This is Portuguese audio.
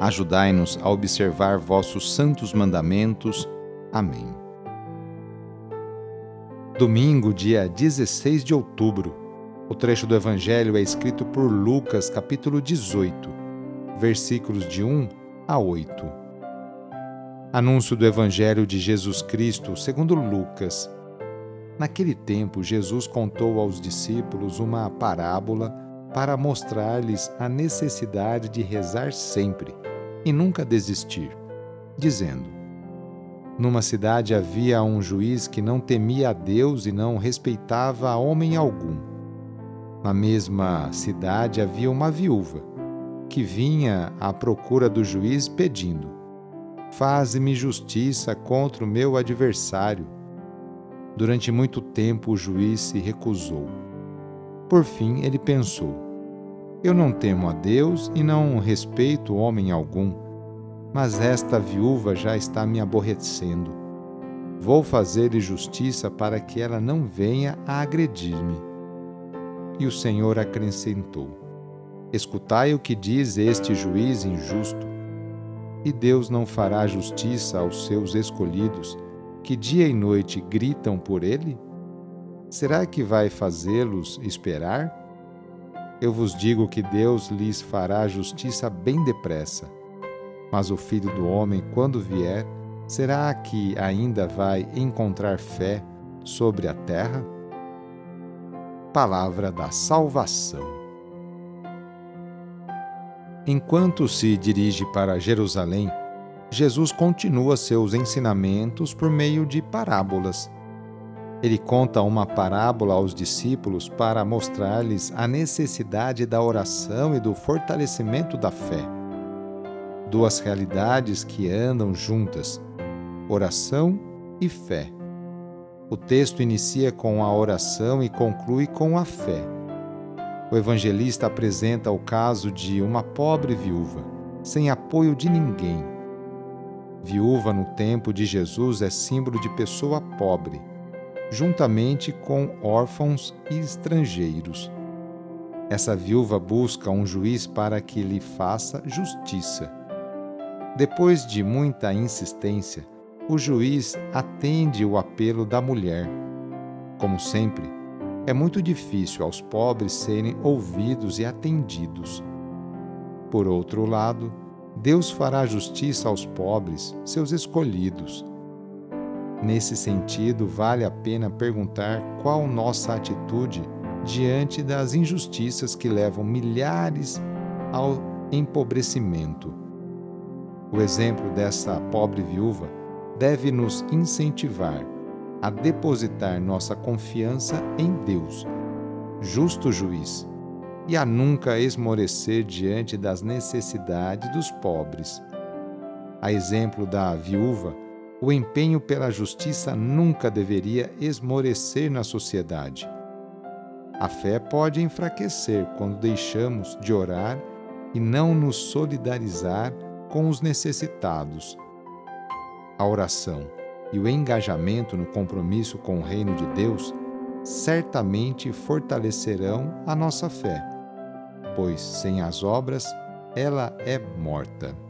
Ajudai-nos a observar vossos santos mandamentos. Amém. Domingo, dia 16 de outubro. O trecho do Evangelho é escrito por Lucas, capítulo 18, versículos de 1 a 8. Anúncio do Evangelho de Jesus Cristo, segundo Lucas. Naquele tempo, Jesus contou aos discípulos uma parábola para mostrar-lhes a necessidade de rezar sempre e nunca desistir, dizendo: Numa cidade havia um juiz que não temia a Deus e não respeitava a homem algum. Na mesma cidade havia uma viúva que vinha à procura do juiz pedindo: Faze-me justiça contra o meu adversário. Durante muito tempo o juiz se recusou. Por fim, ele pensou: eu não temo a Deus e não respeito homem algum, mas esta viúva já está me aborrecendo. Vou fazer-lhe justiça para que ela não venha a agredir-me. E o Senhor acrescentou: Escutai o que diz este juiz injusto. E Deus não fará justiça aos seus escolhidos, que dia e noite gritam por ele? Será que vai fazê-los esperar? Eu vos digo que Deus lhes fará justiça bem depressa. Mas o filho do homem, quando vier, será que ainda vai encontrar fé sobre a terra? Palavra da Salvação. Enquanto se dirige para Jerusalém, Jesus continua seus ensinamentos por meio de parábolas ele conta uma parábola aos discípulos para mostrar-lhes a necessidade da oração e do fortalecimento da fé. Duas realidades que andam juntas: oração e fé. O texto inicia com a oração e conclui com a fé. O evangelista apresenta o caso de uma pobre viúva, sem apoio de ninguém. Viúva no tempo de Jesus é símbolo de pessoa pobre juntamente com órfãos e estrangeiros. Essa viúva busca um juiz para que lhe faça justiça. Depois de muita insistência, o juiz atende o apelo da mulher. Como sempre, é muito difícil aos pobres serem ouvidos e atendidos. Por outro lado, Deus fará justiça aos pobres, seus escolhidos. Nesse sentido, vale a pena perguntar qual nossa atitude diante das injustiças que levam milhares ao empobrecimento. O exemplo dessa pobre viúva deve nos incentivar a depositar nossa confiança em Deus, justo juiz, e a nunca esmorecer diante das necessidades dos pobres. A exemplo da viúva, o empenho pela justiça nunca deveria esmorecer na sociedade. A fé pode enfraquecer quando deixamos de orar e não nos solidarizar com os necessitados. A oração e o engajamento no compromisso com o Reino de Deus certamente fortalecerão a nossa fé, pois sem as obras ela é morta.